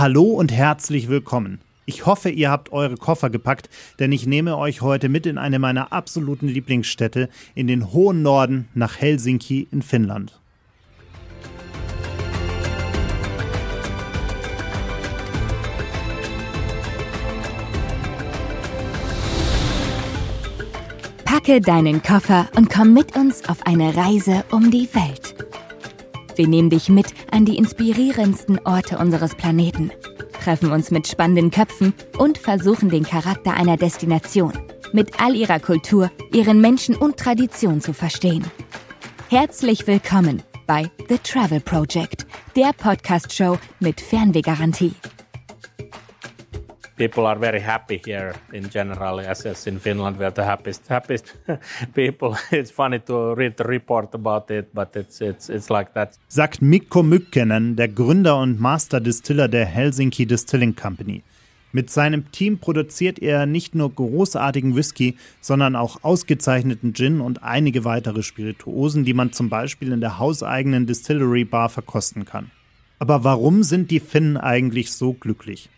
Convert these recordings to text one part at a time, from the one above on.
Hallo und herzlich willkommen. Ich hoffe, ihr habt eure Koffer gepackt, denn ich nehme euch heute mit in eine meiner absoluten Lieblingsstädte in den hohen Norden nach Helsinki in Finnland. Packe deinen Koffer und komm mit uns auf eine Reise um die Welt. Wir nehmen dich mit an die inspirierendsten Orte unseres Planeten, treffen uns mit spannenden Köpfen und versuchen den Charakter einer Destination mit all ihrer Kultur, ihren Menschen und Tradition zu verstehen. Herzlich willkommen bei The Travel Project, der Podcast-Show mit Fernwehgarantie people are very happy here in general. As, as in Finland, we are the happiest, happiest people. It's funny to read the report about it, but it's, it's, it's like that. Sagt Mikko Mykkänen, der Gründer und Master Distiller der Helsinki Distilling Company. Mit seinem Team produziert er nicht nur großartigen Whisky, sondern auch ausgezeichneten Gin und einige weitere Spirituosen, die man zum Beispiel in der hauseigenen Distillery Bar verkosten kann. Aber warum sind die Finnen eigentlich so glücklich?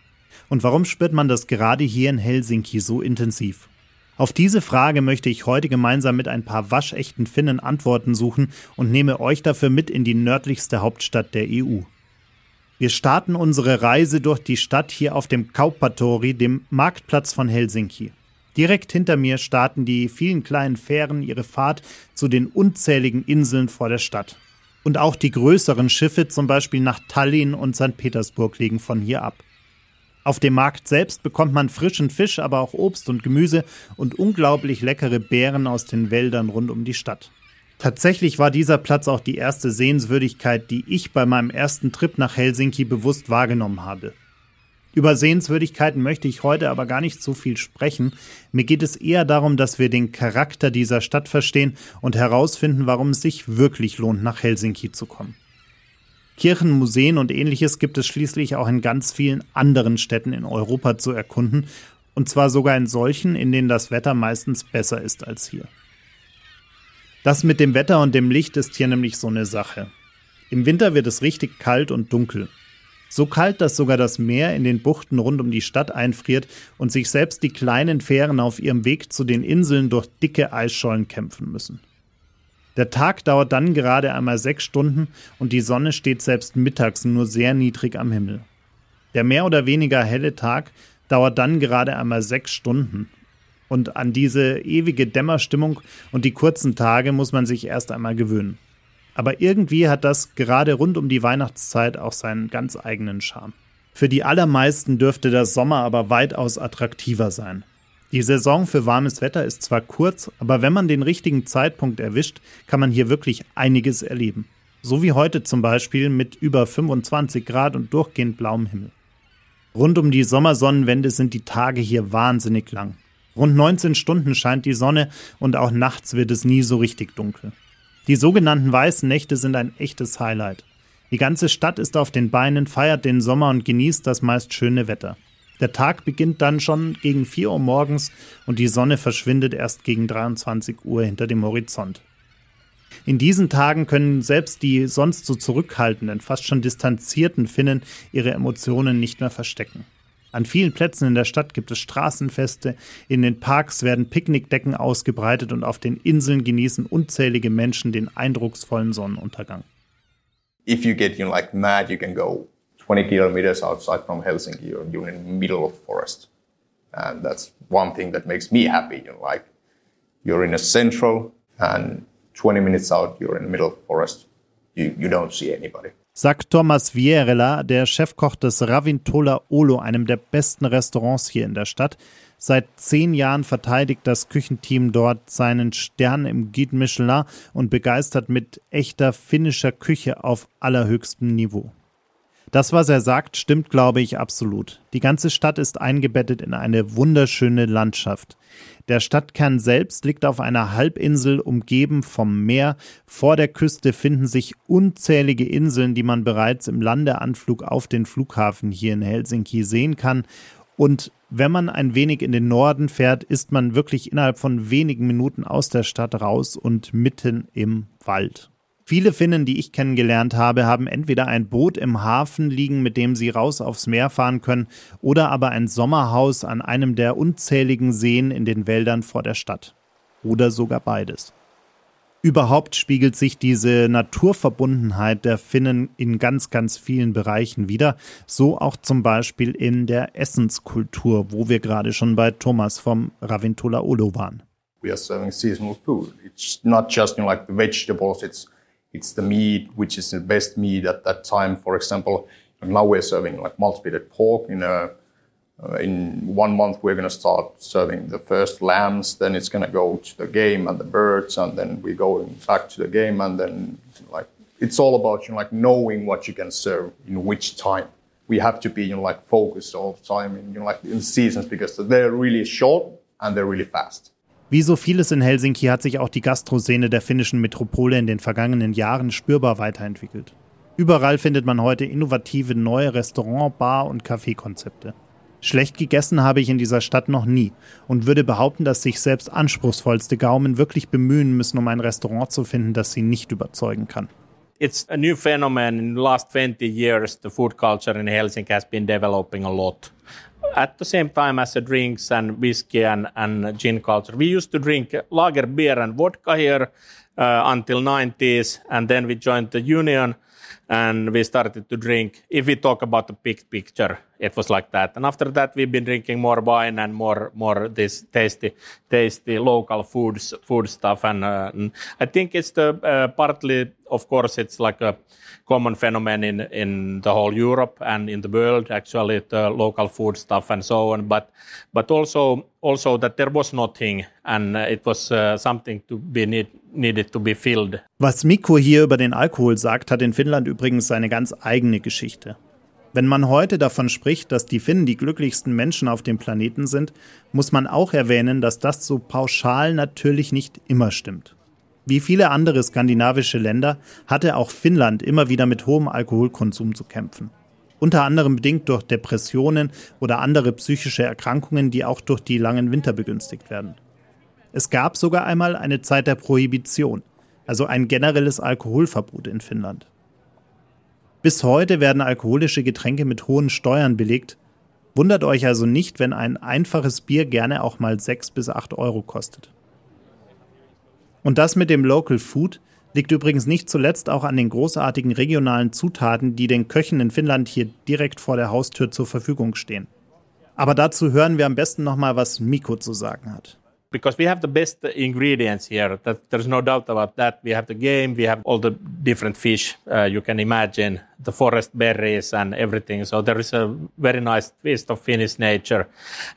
Und warum spürt man das gerade hier in Helsinki so intensiv? Auf diese Frage möchte ich heute gemeinsam mit ein paar waschechten Finnen Antworten suchen und nehme euch dafür mit in die nördlichste Hauptstadt der EU. Wir starten unsere Reise durch die Stadt hier auf dem Kauppatori, dem Marktplatz von Helsinki. Direkt hinter mir starten die vielen kleinen Fähren ihre Fahrt zu den unzähligen Inseln vor der Stadt. Und auch die größeren Schiffe, zum Beispiel nach Tallinn und St. Petersburg, legen von hier ab. Auf dem Markt selbst bekommt man frischen Fisch, aber auch Obst und Gemüse und unglaublich leckere Beeren aus den Wäldern rund um die Stadt. Tatsächlich war dieser Platz auch die erste Sehenswürdigkeit, die ich bei meinem ersten Trip nach Helsinki bewusst wahrgenommen habe. Über Sehenswürdigkeiten möchte ich heute aber gar nicht so viel sprechen. Mir geht es eher darum, dass wir den Charakter dieser Stadt verstehen und herausfinden, warum es sich wirklich lohnt, nach Helsinki zu kommen. Kirchen, Museen und ähnliches gibt es schließlich auch in ganz vielen anderen Städten in Europa zu erkunden, und zwar sogar in solchen, in denen das Wetter meistens besser ist als hier. Das mit dem Wetter und dem Licht ist hier nämlich so eine Sache. Im Winter wird es richtig kalt und dunkel. So kalt, dass sogar das Meer in den Buchten rund um die Stadt einfriert und sich selbst die kleinen Fähren auf ihrem Weg zu den Inseln durch dicke Eisschollen kämpfen müssen. Der Tag dauert dann gerade einmal sechs Stunden und die Sonne steht selbst mittags nur sehr niedrig am Himmel. Der mehr oder weniger helle Tag dauert dann gerade einmal sechs Stunden. Und an diese ewige Dämmerstimmung und die kurzen Tage muss man sich erst einmal gewöhnen. Aber irgendwie hat das gerade rund um die Weihnachtszeit auch seinen ganz eigenen Charme. Für die allermeisten dürfte der Sommer aber weitaus attraktiver sein. Die Saison für warmes Wetter ist zwar kurz, aber wenn man den richtigen Zeitpunkt erwischt, kann man hier wirklich einiges erleben. So wie heute zum Beispiel mit über 25 Grad und durchgehend blauem Himmel. Rund um die Sommersonnenwende sind die Tage hier wahnsinnig lang. Rund 19 Stunden scheint die Sonne und auch nachts wird es nie so richtig dunkel. Die sogenannten weißen Nächte sind ein echtes Highlight. Die ganze Stadt ist auf den Beinen, feiert den Sommer und genießt das meist schöne Wetter. Der Tag beginnt dann schon gegen 4 Uhr morgens und die Sonne verschwindet erst gegen 23 Uhr hinter dem Horizont. In diesen Tagen können selbst die sonst so zurückhaltenden, fast schon distanzierten Finnen ihre Emotionen nicht mehr verstecken. An vielen Plätzen in der Stadt gibt es Straßenfeste, in den Parks werden Picknickdecken ausgebreitet und auf den Inseln genießen unzählige Menschen den eindrucksvollen Sonnenuntergang. If you get you know, like mad, you can go 20 kilometers outside from Helsinki, you're, you're in the middle of forest. And that's one thing that makes me happy. You know, like you're in a central and 20 minutes out, you're in the middle of forest. You, you don't see anybody. Sagt Thomas Vierela, der Chefkoch des Ravintola Olo, einem der besten Restaurants hier in der Stadt. Seit zehn Jahren verteidigt das Küchenteam dort seinen Stern im Guide Michelin und begeistert mit echter finnischer Küche auf allerhöchstem Niveau. Das, was er sagt, stimmt, glaube ich, absolut. Die ganze Stadt ist eingebettet in eine wunderschöne Landschaft. Der Stadtkern selbst liegt auf einer Halbinsel, umgeben vom Meer. Vor der Küste finden sich unzählige Inseln, die man bereits im Landeanflug auf den Flughafen hier in Helsinki sehen kann. Und wenn man ein wenig in den Norden fährt, ist man wirklich innerhalb von wenigen Minuten aus der Stadt raus und mitten im Wald. Viele Finnen, die ich kennengelernt habe, haben entweder ein Boot im Hafen liegen, mit dem sie raus aufs Meer fahren können, oder aber ein Sommerhaus an einem der unzähligen Seen in den Wäldern vor der Stadt. Oder sogar beides. Überhaupt spiegelt sich diese Naturverbundenheit der Finnen in ganz, ganz vielen Bereichen wieder. So auch zum Beispiel in der Essenskultur, wo wir gerade schon bei Thomas vom Ravintola Olo waren. We are serving seasonal food. It's not just you know, like the vegetables, it's it's the meat, which is the best meat at that time. For example, now we're serving like multiplied pork. In a uh, in one month we're going to start serving the first lambs. Then it's going to go to the game and the birds and then we go back to the game and then like it's all about you know like knowing what you can serve in which time. We have to be you know like focused all the time in you know like in seasons because they're really short and they're really fast Wie so vieles in Helsinki hat sich auch die Gastroszene der finnischen Metropole in den vergangenen Jahren spürbar weiterentwickelt. Überall findet man heute innovative neue Restaurant-, Bar- und Kaffeekonzepte. Schlecht gegessen habe ich in dieser Stadt noch nie und würde behaupten, dass sich selbst anspruchsvollste Gaumen wirklich bemühen müssen, um ein Restaurant zu finden, das sie nicht überzeugen kann. It's a new phenomenon. In the last 20 years, the food culture in Helsinki has been developing a lot. At the same time as the drinks and whiskey and, and gin culture. We used to drink lager beer and vodka here uh, until 90s, and then we joined the union and we started to drink. If we talk about the big picture, it was like that. And after that, we've been drinking more wine and more more this tasty, tasty local foods, food stuff. And, uh, and I think it's the uh, partly, of course, it's like a common phenomenon in in the whole Europe and in the world. Actually, the local food stuff and so on. But but also also that there was nothing, and it was uh, something to be need, needed to be filled. Was Mikko hier über den Alkohol sagt, hat in Finnland übrigens seine ganz eigene Geschichte. Wenn man heute davon spricht, dass die Finnen die glücklichsten Menschen auf dem Planeten sind, muss man auch erwähnen, dass das so pauschal natürlich nicht immer stimmt. Wie viele andere skandinavische Länder hatte auch Finnland immer wieder mit hohem Alkoholkonsum zu kämpfen. Unter anderem bedingt durch Depressionen oder andere psychische Erkrankungen, die auch durch die langen Winter begünstigt werden. Es gab sogar einmal eine Zeit der Prohibition, also ein generelles Alkoholverbot in Finnland. Bis heute werden alkoholische Getränke mit hohen Steuern belegt. Wundert euch also nicht, wenn ein einfaches Bier gerne auch mal 6 bis 8 Euro kostet. Und das mit dem Local Food liegt übrigens nicht zuletzt auch an den großartigen regionalen Zutaten, die den Köchen in Finnland hier direkt vor der Haustür zur Verfügung stehen. Aber dazu hören wir am besten nochmal, was Miko zu sagen hat. Because we have the best ingredients here. That, there's no doubt about that. We have the game, we have all the different fish uh, you can imagine, the forest berries and everything. So there is a very nice twist of Finnish nature.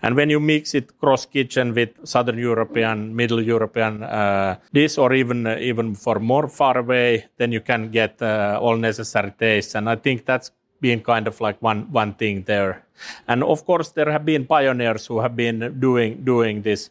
And when you mix it cross kitchen with Southern European, Middle European uh, dish, or even uh, even for more far away, then you can get uh, all necessary tastes. And I think that's been kind of like one one thing there. And of course, there have been pioneers who have been doing doing this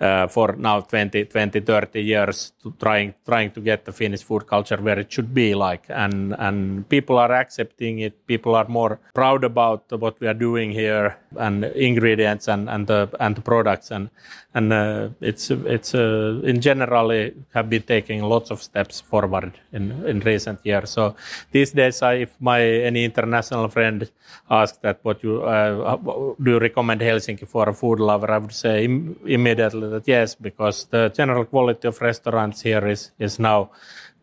uh, for now 20, 20, 30 years, to trying trying to get the Finnish food culture where it should be like, and and people are accepting it. People are more proud about what we are doing here and ingredients and and the and the products and and uh, it's it's uh, in generally have been taking lots of steps forward in in recent years. So these days, I, if my any international friend asks that what you uh, do you recommend Helsinki for a food lover? I would say Im- immediately that yes, because the general quality of restaurants here is is now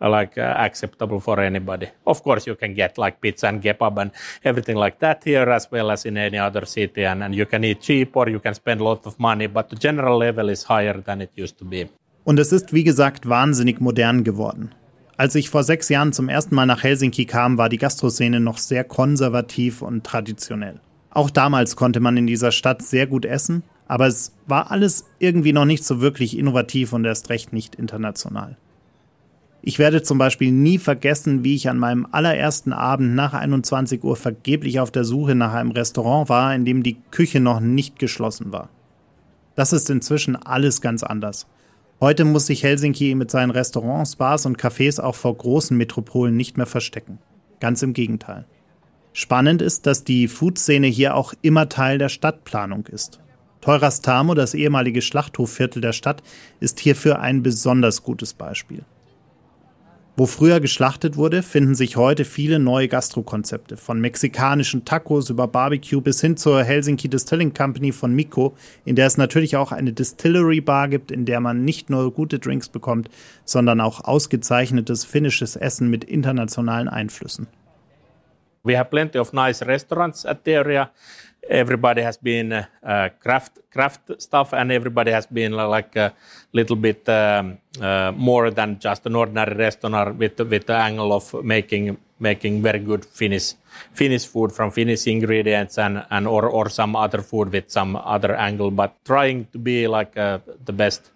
uh, like uh, acceptable for anybody. Of course, you can get like pizza and kebab and everything like that here as well as in any other city, and, and you can eat cheap or you can spend a lot of money, but the general level is higher than it used to be. Und es ist, wie gesagt, wahnsinnig modern geworden. Als ich vor sechs Jahren zum ersten Mal nach Helsinki kam, war die Gastroszene noch sehr konservativ und traditionell. Auch damals konnte man in dieser Stadt sehr gut essen, aber es war alles irgendwie noch nicht so wirklich innovativ und erst recht nicht international. Ich werde zum Beispiel nie vergessen, wie ich an meinem allerersten Abend nach 21 Uhr vergeblich auf der Suche nach einem Restaurant war, in dem die Küche noch nicht geschlossen war. Das ist inzwischen alles ganz anders. Heute muss sich Helsinki mit seinen Restaurants, Bars und Cafés auch vor großen Metropolen nicht mehr verstecken. Ganz im Gegenteil. Spannend ist, dass die Food-Szene hier auch immer Teil der Stadtplanung ist. Teurastamo, das ehemalige Schlachthofviertel der Stadt, ist hierfür ein besonders gutes Beispiel. Wo früher geschlachtet wurde, finden sich heute viele neue Gastrokonzepte. Von mexikanischen Tacos über Barbecue bis hin zur Helsinki Distilling Company von Mikko, in der es natürlich auch eine Distillery Bar gibt, in der man nicht nur gute Drinks bekommt, sondern auch ausgezeichnetes finnisches Essen mit internationalen Einflüssen. We have plenty of nice restaurants at the area. everybody has been uh, craft craft stuff, and everybody has been like a little bit um, uh, more than just an ordinary restaurant with with the angle of making making very good Finnish Finnish food from Finnish ingredients and and or or some other food with some other angle, but trying to be like uh, the best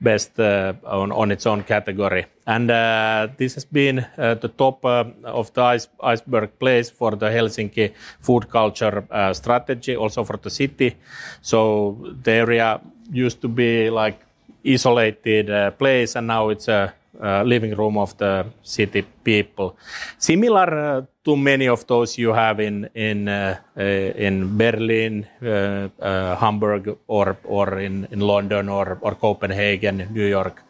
best uh, on, on its own category. And uh, this has been uh, the top of the ice, iceberg place for the Helsinki food culture strategy, also for the city. So the area used to be like isolated place, and now it's a uh, living room of the city people. Similar uh, to many of those you have in in uh, uh in Berlin, uh, Hamburg, or or in, in London or or Copenhagen, New York.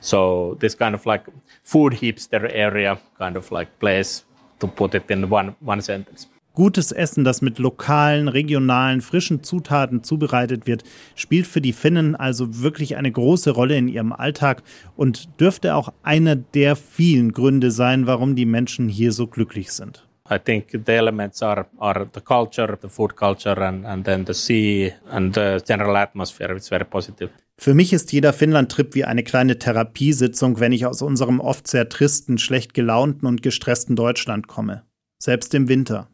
So this kind of like food hipster area, kind of like place to put it in one one sentence. Gutes Essen, das mit lokalen, regionalen, frischen Zutaten zubereitet wird, spielt für die Finnen also wirklich eine große Rolle in ihrem Alltag und dürfte auch einer der vielen Gründe sein, warum die Menschen hier so glücklich sind. I think the elements are, are the culture, the food culture and, and then the sea and the general atmosphere. It's very positive. Für mich ist jeder Finnland-Trip wie eine kleine Therapiesitzung, wenn ich aus unserem oft sehr tristen, schlecht gelaunten und gestressten Deutschland komme. Selbst im Winter.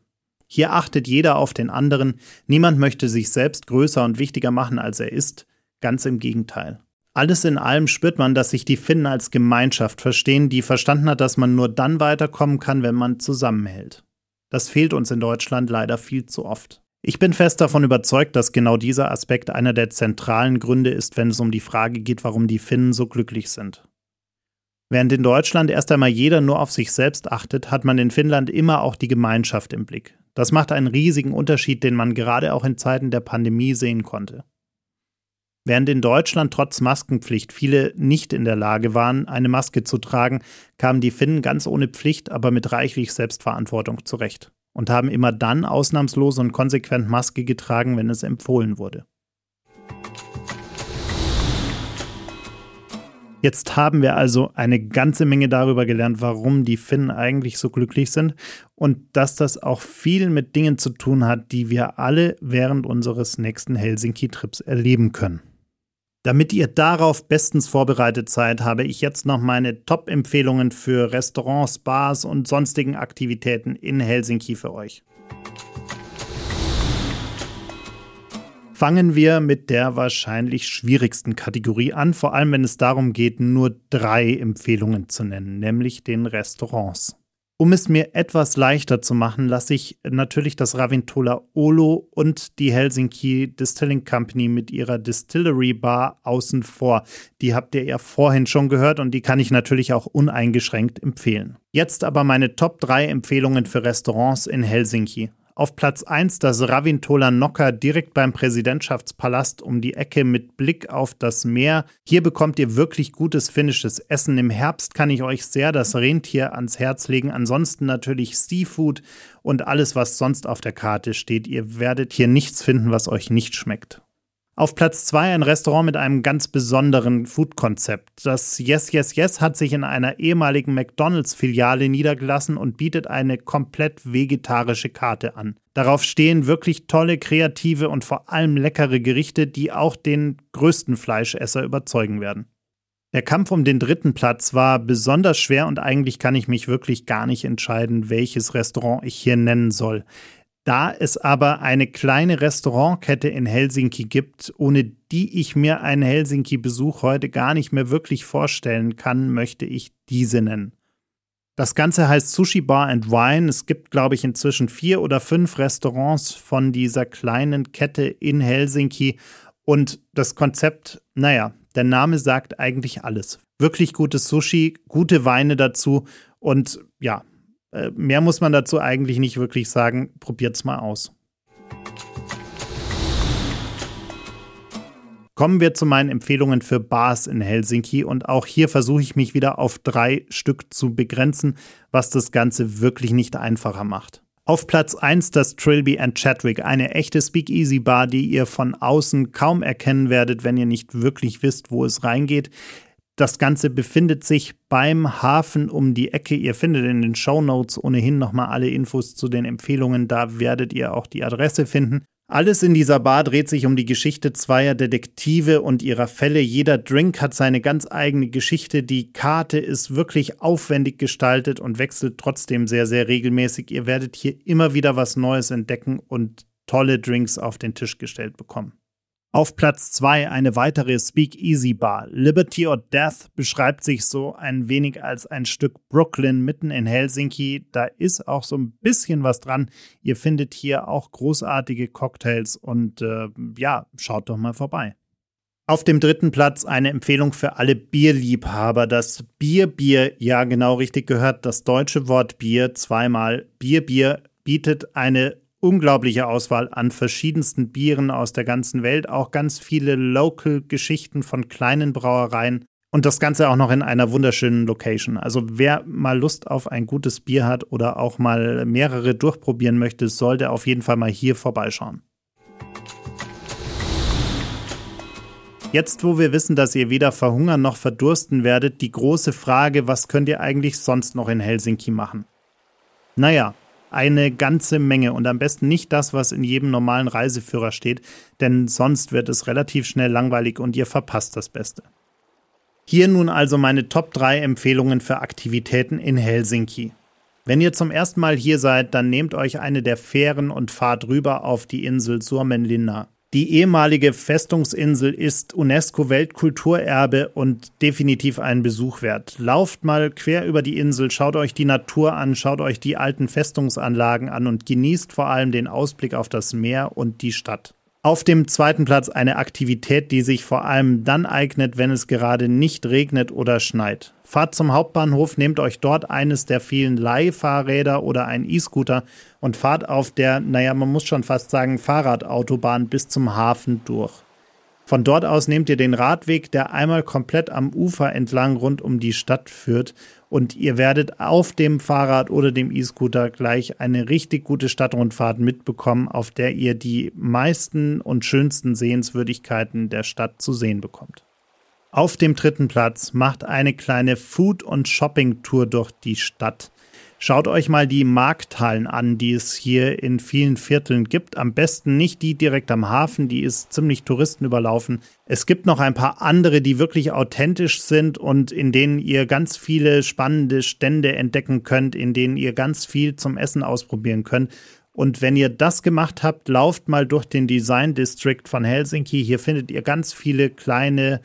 Hier achtet jeder auf den anderen, niemand möchte sich selbst größer und wichtiger machen, als er ist, ganz im Gegenteil. Alles in allem spürt man, dass sich die Finnen als Gemeinschaft verstehen, die verstanden hat, dass man nur dann weiterkommen kann, wenn man zusammenhält. Das fehlt uns in Deutschland leider viel zu oft. Ich bin fest davon überzeugt, dass genau dieser Aspekt einer der zentralen Gründe ist, wenn es um die Frage geht, warum die Finnen so glücklich sind. Während in Deutschland erst einmal jeder nur auf sich selbst achtet, hat man in Finnland immer auch die Gemeinschaft im Blick. Das macht einen riesigen Unterschied, den man gerade auch in Zeiten der Pandemie sehen konnte. Während in Deutschland trotz Maskenpflicht viele nicht in der Lage waren, eine Maske zu tragen, kamen die Finnen ganz ohne Pflicht, aber mit reichlich Selbstverantwortung zurecht und haben immer dann ausnahmslos und konsequent Maske getragen, wenn es empfohlen wurde. Jetzt haben wir also eine ganze Menge darüber gelernt, warum die Finnen eigentlich so glücklich sind und dass das auch viel mit Dingen zu tun hat, die wir alle während unseres nächsten Helsinki-Trips erleben können. Damit ihr darauf bestens vorbereitet seid, habe ich jetzt noch meine Top-Empfehlungen für Restaurants, Bars und sonstigen Aktivitäten in Helsinki für euch. Fangen wir mit der wahrscheinlich schwierigsten Kategorie an, vor allem wenn es darum geht, nur drei Empfehlungen zu nennen, nämlich den Restaurants. Um es mir etwas leichter zu machen, lasse ich natürlich das Ravintola Olo und die Helsinki Distilling Company mit ihrer Distillery Bar außen vor. Die habt ihr ja vorhin schon gehört und die kann ich natürlich auch uneingeschränkt empfehlen. Jetzt aber meine Top 3 Empfehlungen für Restaurants in Helsinki. Auf Platz 1 das Ravintola Nocker direkt beim Präsidentschaftspalast um die Ecke mit Blick auf das Meer. Hier bekommt ihr wirklich gutes finnisches Essen. Im Herbst kann ich euch sehr das Rentier ans Herz legen. Ansonsten natürlich Seafood und alles, was sonst auf der Karte steht. Ihr werdet hier nichts finden, was euch nicht schmeckt. Auf Platz 2 ein Restaurant mit einem ganz besonderen Food-Konzept. Das Yes Yes Yes hat sich in einer ehemaligen McDonalds-Filiale niedergelassen und bietet eine komplett vegetarische Karte an. Darauf stehen wirklich tolle, kreative und vor allem leckere Gerichte, die auch den größten Fleischesser überzeugen werden. Der Kampf um den dritten Platz war besonders schwer und eigentlich kann ich mich wirklich gar nicht entscheiden, welches Restaurant ich hier nennen soll. Da es aber eine kleine Restaurantkette in Helsinki gibt, ohne die ich mir einen Helsinki-Besuch heute gar nicht mehr wirklich vorstellen kann, möchte ich diese nennen. Das Ganze heißt Sushi Bar and Wine. Es gibt, glaube ich, inzwischen vier oder fünf Restaurants von dieser kleinen Kette in Helsinki. Und das Konzept, naja, der Name sagt eigentlich alles. Wirklich gutes Sushi, gute Weine dazu und ja, mehr muss man dazu eigentlich nicht wirklich sagen. Probiert's mal aus. Kommen wir zu meinen Empfehlungen für Bars in Helsinki und auch hier versuche ich mich wieder auf drei Stück zu begrenzen, was das Ganze wirklich nicht einfacher macht. Auf Platz 1 das Trilby and Chadwick, eine echte Speakeasy Bar, die ihr von außen kaum erkennen werdet, wenn ihr nicht wirklich wisst, wo es reingeht. Das Ganze befindet sich beim Hafen um die Ecke. Ihr findet in den Show Notes ohnehin nochmal alle Infos zu den Empfehlungen. Da werdet ihr auch die Adresse finden. Alles in dieser Bar dreht sich um die Geschichte zweier Detektive und ihrer Fälle. Jeder Drink hat seine ganz eigene Geschichte. Die Karte ist wirklich aufwendig gestaltet und wechselt trotzdem sehr, sehr regelmäßig. Ihr werdet hier immer wieder was Neues entdecken und tolle Drinks auf den Tisch gestellt bekommen. Auf Platz 2 eine weitere Speakeasy Bar. Liberty or Death beschreibt sich so ein wenig als ein Stück Brooklyn mitten in Helsinki. Da ist auch so ein bisschen was dran. Ihr findet hier auch großartige Cocktails und äh, ja, schaut doch mal vorbei. Auf dem dritten Platz eine Empfehlung für alle Bierliebhaber. Das Bier, Bier, ja genau richtig gehört, das deutsche Wort Bier zweimal. Bier, Bier bietet eine unglaubliche Auswahl an verschiedensten Bieren aus der ganzen Welt, auch ganz viele Local-Geschichten von kleinen Brauereien und das Ganze auch noch in einer wunderschönen Location. Also wer mal Lust auf ein gutes Bier hat oder auch mal mehrere durchprobieren möchte, sollte auf jeden Fall mal hier vorbeischauen. Jetzt, wo wir wissen, dass ihr weder verhungern noch verdursten werdet, die große Frage, was könnt ihr eigentlich sonst noch in Helsinki machen? Naja, eine ganze Menge und am besten nicht das, was in jedem normalen Reiseführer steht, denn sonst wird es relativ schnell langweilig und ihr verpasst das Beste. Hier nun also meine Top 3 Empfehlungen für Aktivitäten in Helsinki. Wenn ihr zum ersten Mal hier seid, dann nehmt euch eine der Fähren und fahrt rüber auf die Insel Suomenlinna. Die ehemalige Festungsinsel ist UNESCO-Weltkulturerbe und definitiv einen Besuch wert. Lauft mal quer über die Insel, schaut euch die Natur an, schaut euch die alten Festungsanlagen an und genießt vor allem den Ausblick auf das Meer und die Stadt. Auf dem zweiten Platz eine Aktivität, die sich vor allem dann eignet, wenn es gerade nicht regnet oder schneit. Fahrt zum Hauptbahnhof, nehmt euch dort eines der vielen Leihfahrräder oder ein E-Scooter und fahrt auf der, naja, man muss schon fast sagen, Fahrradautobahn bis zum Hafen durch. Von dort aus nehmt ihr den Radweg, der einmal komplett am Ufer entlang rund um die Stadt führt und ihr werdet auf dem Fahrrad oder dem E-Scooter gleich eine richtig gute Stadtrundfahrt mitbekommen, auf der ihr die meisten und schönsten Sehenswürdigkeiten der Stadt zu sehen bekommt. Auf dem dritten Platz macht eine kleine Food- und Shopping-Tour durch die Stadt. Schaut euch mal die Markthallen an, die es hier in vielen Vierteln gibt. Am besten nicht die direkt am Hafen, die ist ziemlich touristenüberlaufen. Es gibt noch ein paar andere, die wirklich authentisch sind und in denen ihr ganz viele spannende Stände entdecken könnt, in denen ihr ganz viel zum Essen ausprobieren könnt. Und wenn ihr das gemacht habt, lauft mal durch den Design District von Helsinki. Hier findet ihr ganz viele kleine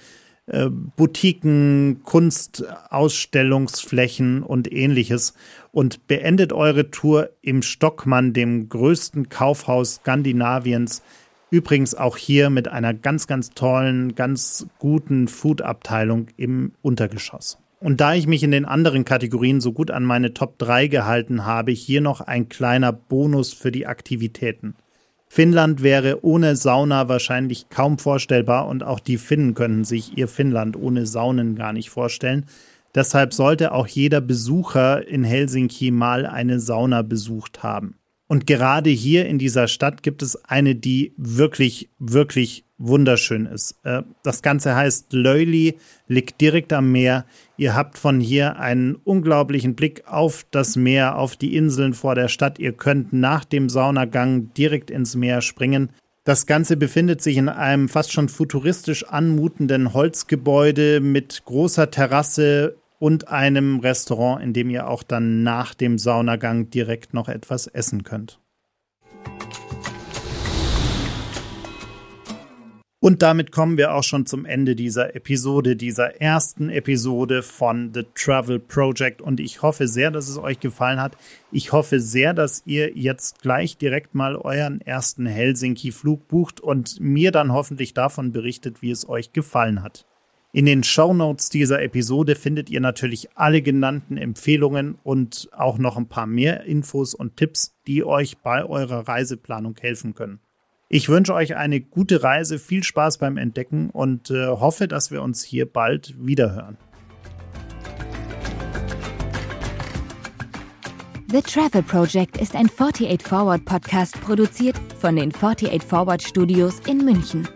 äh, Boutiquen, Kunstausstellungsflächen und ähnliches und beendet eure Tour im Stockmann, dem größten Kaufhaus Skandinaviens. Übrigens auch hier mit einer ganz, ganz tollen, ganz guten Food-Abteilung im Untergeschoss. Und da ich mich in den anderen Kategorien so gut an meine Top 3 gehalten habe, hier noch ein kleiner Bonus für die Aktivitäten. Finnland wäre ohne Sauna wahrscheinlich kaum vorstellbar und auch die Finnen können sich ihr Finnland ohne Saunen gar nicht vorstellen. Deshalb sollte auch jeder Besucher in Helsinki mal eine Sauna besucht haben. Und gerade hier in dieser Stadt gibt es eine, die wirklich, wirklich wunderschön ist. Äh, das Ganze heißt Löili, liegt direkt am Meer. Ihr habt von hier einen unglaublichen Blick auf das Meer, auf die Inseln vor der Stadt. Ihr könnt nach dem Saunagang direkt ins Meer springen. Das Ganze befindet sich in einem fast schon futuristisch anmutenden Holzgebäude mit großer Terrasse und einem Restaurant, in dem ihr auch dann nach dem Saunagang direkt noch etwas essen könnt. Und damit kommen wir auch schon zum Ende dieser Episode, dieser ersten Episode von The Travel Project. Und ich hoffe sehr, dass es euch gefallen hat. Ich hoffe sehr, dass ihr jetzt gleich direkt mal euren ersten Helsinki-Flug bucht und mir dann hoffentlich davon berichtet, wie es euch gefallen hat. In den Show Notes dieser Episode findet ihr natürlich alle genannten Empfehlungen und auch noch ein paar mehr Infos und Tipps, die euch bei eurer Reiseplanung helfen können. Ich wünsche euch eine gute Reise, viel Spaß beim Entdecken und äh, hoffe, dass wir uns hier bald wiederhören. The Travel Project ist ein 48 Forward Podcast produziert von den 48 Forward Studios in München.